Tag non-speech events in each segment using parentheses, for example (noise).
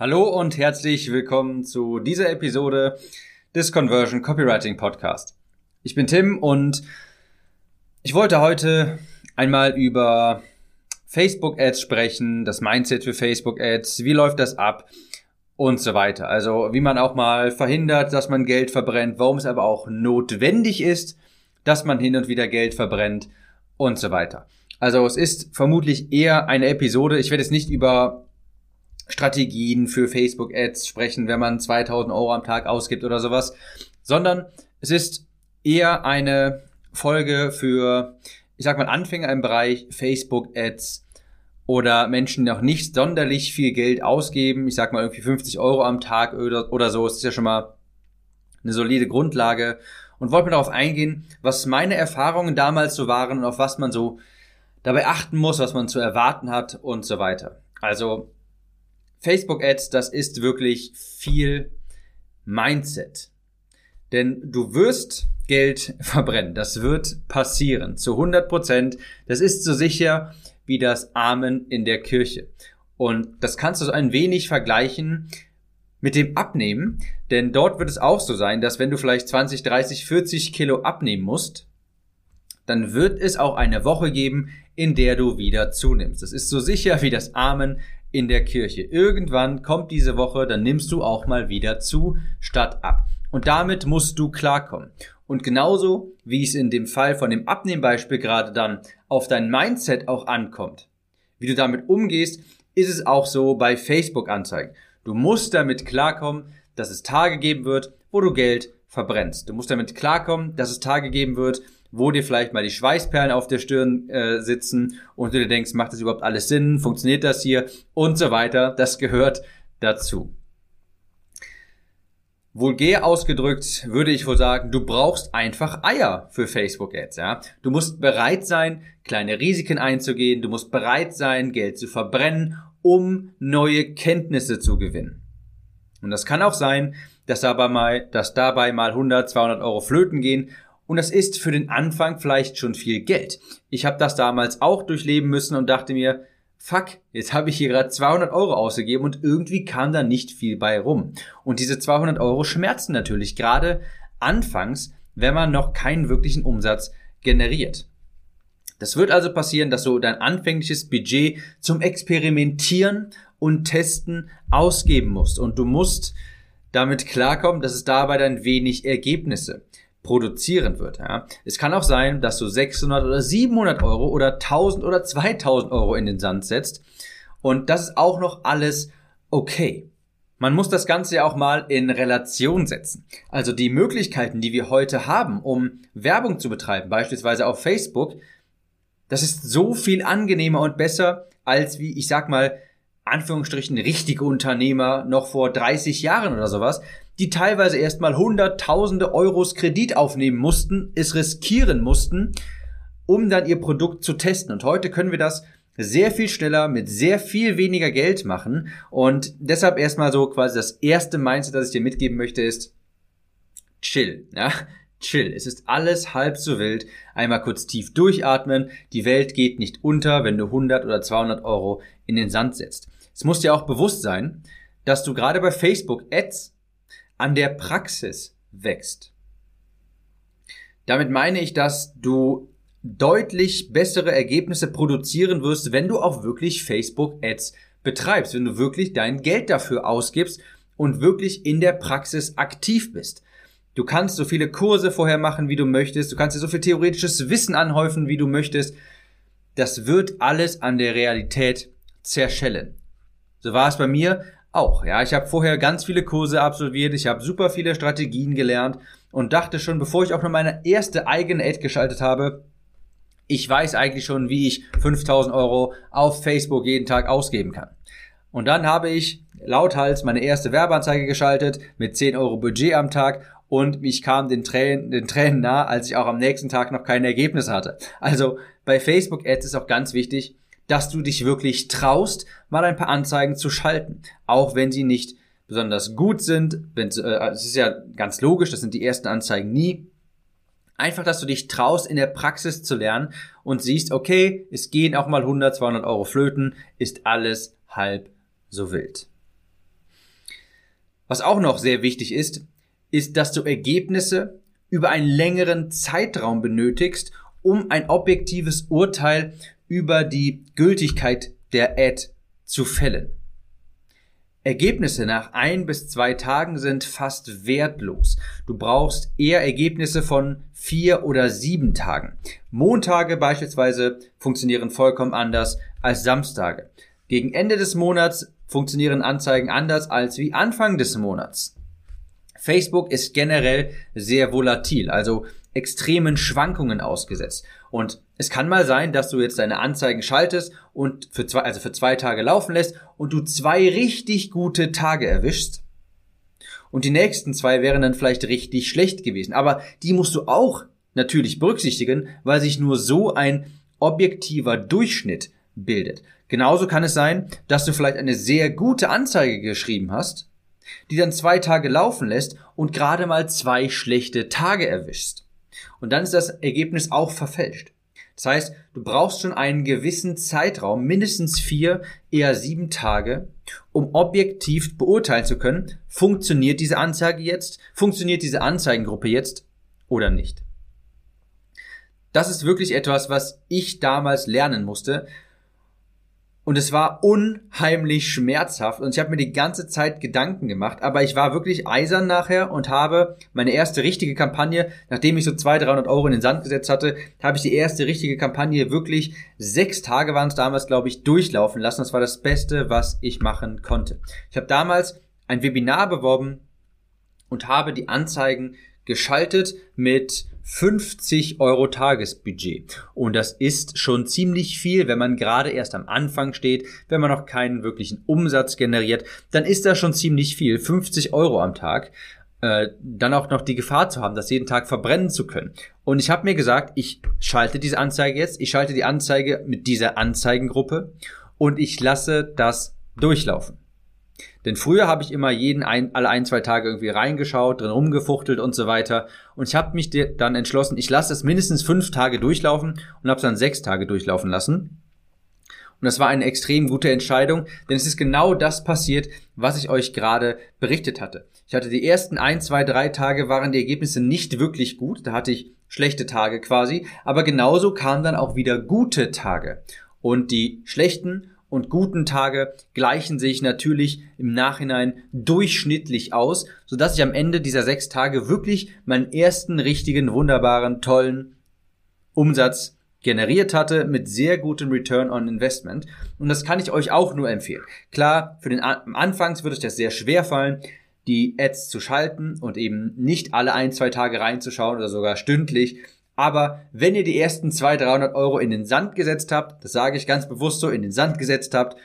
Hallo und herzlich willkommen zu dieser Episode des Conversion Copywriting Podcast. Ich bin Tim und ich wollte heute einmal über Facebook Ads sprechen, das Mindset für Facebook Ads, wie läuft das ab und so weiter. Also wie man auch mal verhindert, dass man Geld verbrennt, warum es aber auch notwendig ist, dass man hin und wieder Geld verbrennt und so weiter. Also es ist vermutlich eher eine Episode, ich werde jetzt nicht über Strategien für Facebook Ads sprechen, wenn man 2000 Euro am Tag ausgibt oder sowas, sondern es ist eher eine Folge für, ich sag mal, Anfänger im Bereich Facebook Ads oder Menschen, die noch nicht sonderlich viel Geld ausgeben. Ich sag mal irgendwie 50 Euro am Tag oder, oder so. Es ist ja schon mal eine solide Grundlage und wollte mir darauf eingehen, was meine Erfahrungen damals so waren und auf was man so dabei achten muss, was man zu erwarten hat und so weiter. Also Facebook Ads, das ist wirklich viel Mindset. Denn du wirst Geld (laughs) verbrennen. Das wird passieren. Zu 100 Prozent. Das ist so sicher wie das Amen in der Kirche. Und das kannst du so ein wenig vergleichen mit dem Abnehmen. Denn dort wird es auch so sein, dass wenn du vielleicht 20, 30, 40 Kilo abnehmen musst, dann wird es auch eine Woche geben, in der du wieder zunimmst. Das ist so sicher wie das Amen in der Kirche. Irgendwann kommt diese Woche, dann nimmst du auch mal wieder zu, statt ab. Und damit musst du klarkommen. Und genauso wie es in dem Fall von dem Abnehmbeispiel gerade dann auf dein Mindset auch ankommt, wie du damit umgehst, ist es auch so bei Facebook-Anzeigen. Du musst damit klarkommen, dass es Tage geben wird, wo du Geld verbrennst. Du musst damit klarkommen, dass es Tage geben wird, wo dir vielleicht mal die Schweißperlen auf der Stirn äh, sitzen und du dir denkst, macht das überhaupt alles Sinn, funktioniert das hier und so weiter. Das gehört dazu. Vulgär ausgedrückt würde ich wohl sagen, du brauchst einfach Eier für Facebook Ads, ja. Du musst bereit sein, kleine Risiken einzugehen, du musst bereit sein, Geld zu verbrennen, um neue Kenntnisse zu gewinnen. Und das kann auch sein, dass dabei mal, dass dabei mal 100, 200 Euro flöten gehen und das ist für den Anfang vielleicht schon viel Geld. Ich habe das damals auch durchleben müssen und dachte mir, fuck, jetzt habe ich hier gerade 200 Euro ausgegeben und irgendwie kam da nicht viel bei rum. Und diese 200 Euro schmerzen natürlich gerade anfangs, wenn man noch keinen wirklichen Umsatz generiert. Das wird also passieren, dass du dein anfängliches Budget zum Experimentieren und Testen ausgeben musst. Und du musst damit klarkommen, dass es dabei dann wenig Ergebnisse produzieren wird. Ja. Es kann auch sein, dass du 600 oder 700 Euro oder 1000 oder 2000 Euro in den Sand setzt und das ist auch noch alles okay. Man muss das Ganze ja auch mal in Relation setzen. Also die Möglichkeiten, die wir heute haben, um Werbung zu betreiben, beispielsweise auf Facebook, das ist so viel angenehmer und besser als wie, ich sag mal, Anführungsstrichen richtige Unternehmer noch vor 30 Jahren oder sowas, die teilweise erstmal hunderttausende Euros Kredit aufnehmen mussten, es riskieren mussten, um dann ihr Produkt zu testen. Und heute können wir das sehr viel schneller mit sehr viel weniger Geld machen. Und deshalb erstmal so quasi das erste Mindset, das ich dir mitgeben möchte, ist chill. Ja? Chill. Es ist alles halb so wild. Einmal kurz tief durchatmen. Die Welt geht nicht unter, wenn du 100 oder 200 Euro in den Sand setzt. Es muss dir auch bewusst sein, dass du gerade bei Facebook Ads an der Praxis wächst. Damit meine ich, dass du deutlich bessere Ergebnisse produzieren wirst, wenn du auch wirklich Facebook Ads betreibst, wenn du wirklich dein Geld dafür ausgibst und wirklich in der Praxis aktiv bist. Du kannst so viele Kurse vorher machen, wie du möchtest, du kannst dir so viel theoretisches Wissen anhäufen, wie du möchtest. Das wird alles an der Realität zerschellen. So war es bei mir auch. Ja, ich habe vorher ganz viele Kurse absolviert, ich habe super viele Strategien gelernt und dachte schon, bevor ich auch nur meine erste eigene Ad geschaltet habe, ich weiß eigentlich schon, wie ich 5000 Euro auf Facebook jeden Tag ausgeben kann. Und dann habe ich lauthals meine erste Werbeanzeige geschaltet mit 10 Euro Budget am Tag und ich kam den Tränen, den Tränen nah, als ich auch am nächsten Tag noch keine Ergebnisse hatte. Also bei Facebook Ads ist auch ganz wichtig, dass du dich wirklich traust, mal ein paar Anzeigen zu schalten, auch wenn sie nicht besonders gut sind. Äh, es ist ja ganz logisch, das sind die ersten Anzeigen nie. Einfach, dass du dich traust, in der Praxis zu lernen und siehst, okay, es gehen auch mal 100, 200 Euro flöten, ist alles halb so wild. Was auch noch sehr wichtig ist, ist, dass du Ergebnisse über einen längeren Zeitraum benötigst, um ein objektives Urteil über die Gültigkeit der Ad zu fällen. Ergebnisse nach ein bis zwei Tagen sind fast wertlos. Du brauchst eher Ergebnisse von vier oder sieben Tagen. Montage beispielsweise funktionieren vollkommen anders als Samstage. Gegen Ende des Monats funktionieren Anzeigen anders als wie Anfang des Monats. Facebook ist generell sehr volatil, also extremen Schwankungen ausgesetzt. Und es kann mal sein, dass du jetzt deine Anzeigen schaltest und für zwei, also für zwei Tage laufen lässt und du zwei richtig gute Tage erwischst. Und die nächsten zwei wären dann vielleicht richtig schlecht gewesen. Aber die musst du auch natürlich berücksichtigen, weil sich nur so ein objektiver Durchschnitt bildet. Genauso kann es sein, dass du vielleicht eine sehr gute Anzeige geschrieben hast, die dann zwei Tage laufen lässt und gerade mal zwei schlechte Tage erwischst. Und dann ist das Ergebnis auch verfälscht. Das heißt, du brauchst schon einen gewissen Zeitraum, mindestens vier, eher sieben Tage, um objektiv beurteilen zu können, funktioniert diese Anzeige jetzt, funktioniert diese Anzeigengruppe jetzt oder nicht. Das ist wirklich etwas, was ich damals lernen musste, und es war unheimlich schmerzhaft und ich habe mir die ganze Zeit Gedanken gemacht, aber ich war wirklich eisern nachher und habe meine erste richtige Kampagne, nachdem ich so 200, 300 Euro in den Sand gesetzt hatte, habe ich die erste richtige Kampagne wirklich sechs Tage waren es damals, glaube ich, durchlaufen lassen. Das war das Beste, was ich machen konnte. Ich habe damals ein Webinar beworben und habe die Anzeigen geschaltet mit 50 Euro Tagesbudget. Und das ist schon ziemlich viel, wenn man gerade erst am Anfang steht, wenn man noch keinen wirklichen Umsatz generiert, dann ist das schon ziemlich viel. 50 Euro am Tag. Äh, dann auch noch die Gefahr zu haben, das jeden Tag verbrennen zu können. Und ich habe mir gesagt, ich schalte diese Anzeige jetzt, ich schalte die Anzeige mit dieser Anzeigengruppe und ich lasse das durchlaufen. Denn früher habe ich immer jeden ein, alle ein, zwei Tage irgendwie reingeschaut, drin rumgefuchtelt und so weiter. Und ich habe mich dann entschlossen, ich lasse es mindestens fünf Tage durchlaufen und habe es dann sechs Tage durchlaufen lassen. Und das war eine extrem gute Entscheidung, denn es ist genau das passiert, was ich euch gerade berichtet hatte. Ich hatte die ersten ein, zwei, drei Tage waren die Ergebnisse nicht wirklich gut. Da hatte ich schlechte Tage quasi. Aber genauso kamen dann auch wieder gute Tage. Und die schlechten und guten Tage gleichen sich natürlich im Nachhinein durchschnittlich aus, sodass ich am Ende dieser sechs Tage wirklich meinen ersten richtigen, wunderbaren, tollen Umsatz generiert hatte mit sehr gutem Return on Investment. Und das kann ich euch auch nur empfehlen. Klar, für den Anfangs wird euch das sehr schwer fallen, die Ads zu schalten und eben nicht alle ein, zwei Tage reinzuschauen oder sogar stündlich. Aber wenn ihr die ersten 200, 300 Euro in den Sand gesetzt habt, das sage ich ganz bewusst so, in den Sand gesetzt habt,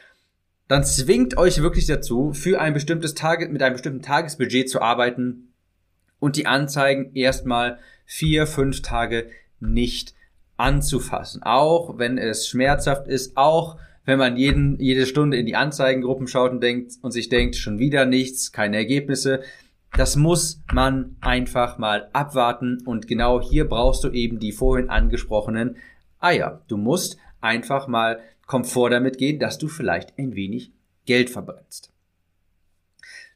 dann zwingt euch wirklich dazu, für ein bestimmtes Tage, mit einem bestimmten Tagesbudget zu arbeiten und die Anzeigen erstmal vier, fünf Tage nicht anzufassen. Auch wenn es schmerzhaft ist, auch wenn man jeden, jede Stunde in die Anzeigengruppen schaut und denkt und sich denkt, schon wieder nichts, keine Ergebnisse. Das muss man einfach mal abwarten und genau hier brauchst du eben die vorhin angesprochenen Eier. Du musst einfach mal Komfort damit gehen, dass du vielleicht ein wenig Geld verbrennst.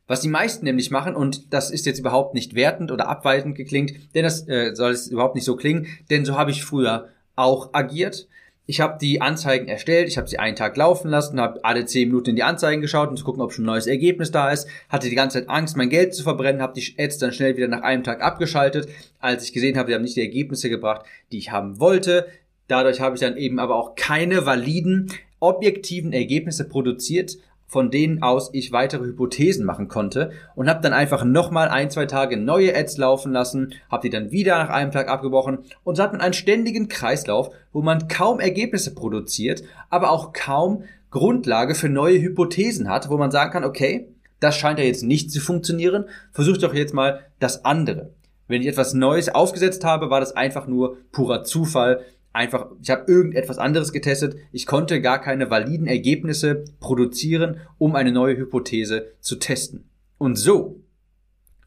Was die meisten nämlich machen, und das ist jetzt überhaupt nicht wertend oder abweitend geklingt, denn das äh, soll es überhaupt nicht so klingen, denn so habe ich früher auch agiert. Ich habe die Anzeigen erstellt, ich habe sie einen Tag laufen lassen, habe alle zehn Minuten in die Anzeigen geschaut, um zu gucken, ob schon ein neues Ergebnis da ist, hatte die ganze Zeit Angst, mein Geld zu verbrennen, habe die Ads dann schnell wieder nach einem Tag abgeschaltet, als ich gesehen habe, die haben nicht die Ergebnisse gebracht, die ich haben wollte. Dadurch habe ich dann eben aber auch keine validen, objektiven Ergebnisse produziert, von denen aus ich weitere Hypothesen machen konnte und habe dann einfach nochmal ein, zwei Tage neue Ads laufen lassen, habe die dann wieder nach einem Tag abgebrochen und so hat man einen ständigen Kreislauf, wo man kaum Ergebnisse produziert, aber auch kaum Grundlage für neue Hypothesen hat, wo man sagen kann, okay, das scheint ja jetzt nicht zu funktionieren, versuch doch jetzt mal das andere. Wenn ich etwas Neues aufgesetzt habe, war das einfach nur purer Zufall, einfach, ich habe irgendetwas anderes getestet. Ich konnte gar keine validen Ergebnisse produzieren, um eine neue Hypothese zu testen. Und so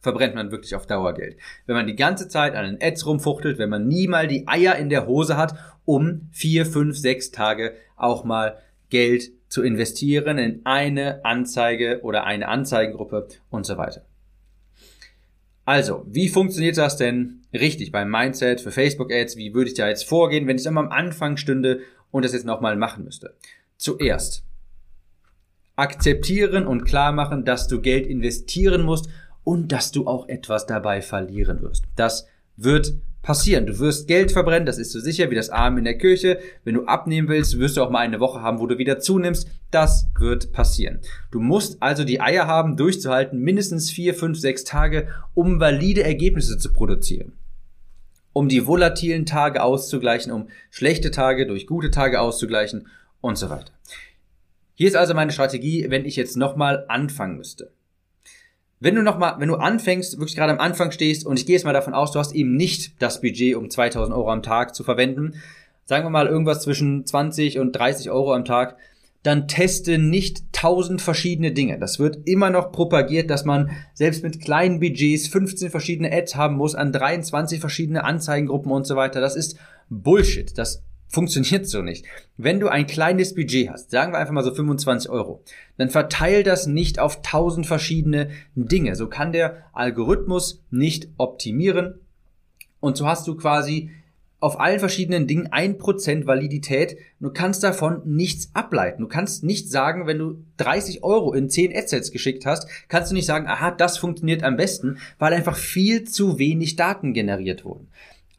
verbrennt man wirklich auf Dauer Geld. Wenn man die ganze Zeit an den Ads rumfuchtelt, wenn man nie mal die Eier in der Hose hat, um vier, fünf, sechs Tage auch mal Geld zu investieren in eine Anzeige oder eine Anzeigengruppe und so weiter. Also, wie funktioniert das denn richtig beim Mindset für Facebook Ads? Wie würde ich da jetzt vorgehen, wenn ich immer am Anfang stünde und das jetzt nochmal machen müsste? Zuerst akzeptieren und klar machen, dass du Geld investieren musst und dass du auch etwas dabei verlieren wirst. Das wird passieren. Du wirst Geld verbrennen, das ist so sicher wie das Arm in der Kirche. Wenn du abnehmen willst, wirst du auch mal eine Woche haben, wo du wieder zunimmst. Das wird passieren. Du musst also die Eier haben, durchzuhalten, mindestens vier, fünf, sechs Tage, um valide Ergebnisse zu produzieren. Um die volatilen Tage auszugleichen, um schlechte Tage durch gute Tage auszugleichen und so weiter. Hier ist also meine Strategie, wenn ich jetzt nochmal anfangen müsste. Wenn du nochmal, wenn du anfängst, wirklich gerade am Anfang stehst und ich gehe jetzt mal davon aus, du hast eben nicht das Budget, um 2000 Euro am Tag zu verwenden, sagen wir mal irgendwas zwischen 20 und 30 Euro am Tag, dann teste nicht 1000 verschiedene Dinge. Das wird immer noch propagiert, dass man selbst mit kleinen Budgets 15 verschiedene Ads haben muss an 23 verschiedene Anzeigengruppen und so weiter. Das ist Bullshit. Das funktioniert so nicht. Wenn du ein kleines Budget hast, sagen wir einfach mal so 25 Euro, dann verteil das nicht auf 1000 verschiedene Dinge. So kann der Algorithmus nicht optimieren. Und so hast du quasi auf allen verschiedenen Dingen ein Prozent Validität. Du kannst davon nichts ableiten. Du kannst nicht sagen, wenn du 30 Euro in 10 Adsets geschickt hast, kannst du nicht sagen, aha, das funktioniert am besten, weil einfach viel zu wenig Daten generiert wurden.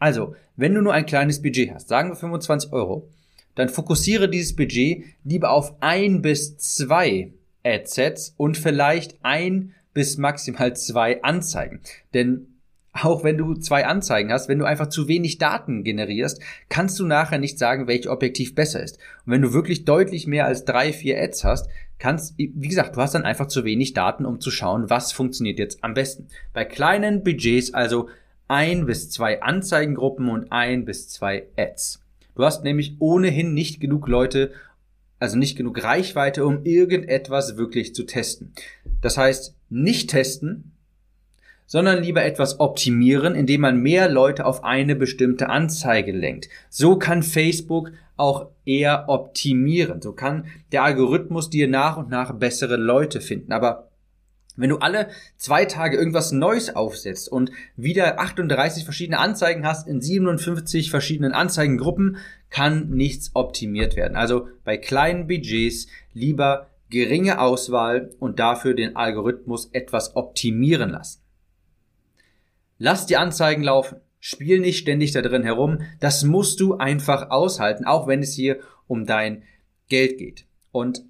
Also, wenn du nur ein kleines Budget hast, sagen wir 25 Euro, dann fokussiere dieses Budget lieber auf ein bis zwei Adsets und vielleicht ein bis maximal zwei Anzeigen. Denn auch wenn du zwei Anzeigen hast, wenn du einfach zu wenig Daten generierst, kannst du nachher nicht sagen, welche Objektiv besser ist. Und wenn du wirklich deutlich mehr als drei, vier Ads hast, kannst, wie gesagt, du hast dann einfach zu wenig Daten, um zu schauen, was funktioniert jetzt am besten. Bei kleinen Budgets also ein bis zwei Anzeigengruppen und ein bis zwei Ads. Du hast nämlich ohnehin nicht genug Leute, also nicht genug Reichweite, um irgendetwas wirklich zu testen. Das heißt, nicht testen, sondern lieber etwas optimieren, indem man mehr Leute auf eine bestimmte Anzeige lenkt. So kann Facebook auch eher optimieren. So kann der Algorithmus dir nach und nach bessere Leute finden. Aber wenn du alle zwei Tage irgendwas Neues aufsetzt und wieder 38 verschiedene Anzeigen hast in 57 verschiedenen Anzeigengruppen, kann nichts optimiert werden. Also bei kleinen Budgets lieber geringe Auswahl und dafür den Algorithmus etwas optimieren lassen. Lass die Anzeigen laufen. Spiel nicht ständig da drin herum. Das musst du einfach aushalten, auch wenn es hier um dein Geld geht. Und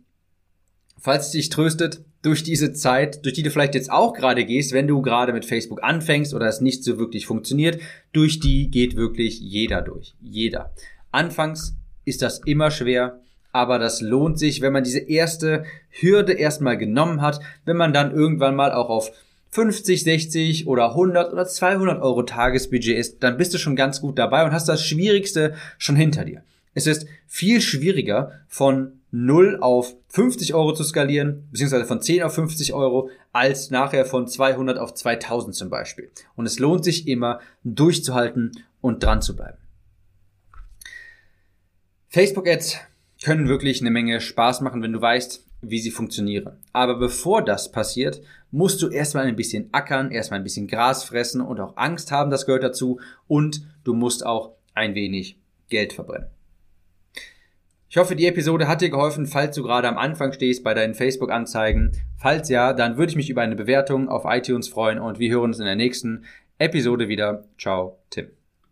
falls es dich tröstet, durch diese Zeit, durch die du vielleicht jetzt auch gerade gehst, wenn du gerade mit Facebook anfängst oder es nicht so wirklich funktioniert, durch die geht wirklich jeder durch. Jeder. Anfangs ist das immer schwer, aber das lohnt sich, wenn man diese erste Hürde erstmal genommen hat, wenn man dann irgendwann mal auch auf 50, 60 oder 100 oder 200 Euro Tagesbudget ist, dann bist du schon ganz gut dabei und hast das Schwierigste schon hinter dir. Es ist viel schwieriger von 0 auf 50 Euro zu skalieren, beziehungsweise von 10 auf 50 Euro, als nachher von 200 auf 2000 zum Beispiel. Und es lohnt sich immer, durchzuhalten und dran zu bleiben. Facebook-Ads können wirklich eine Menge Spaß machen, wenn du weißt, wie sie funktionieren. Aber bevor das passiert, musst du erstmal ein bisschen ackern, erstmal ein bisschen Gras fressen und auch Angst haben, das gehört dazu. Und du musst auch ein wenig Geld verbrennen. Ich hoffe, die Episode hat dir geholfen, falls du gerade am Anfang stehst bei deinen Facebook-Anzeigen. Falls ja, dann würde ich mich über eine Bewertung auf iTunes freuen und wir hören uns in der nächsten Episode wieder. Ciao, Tim.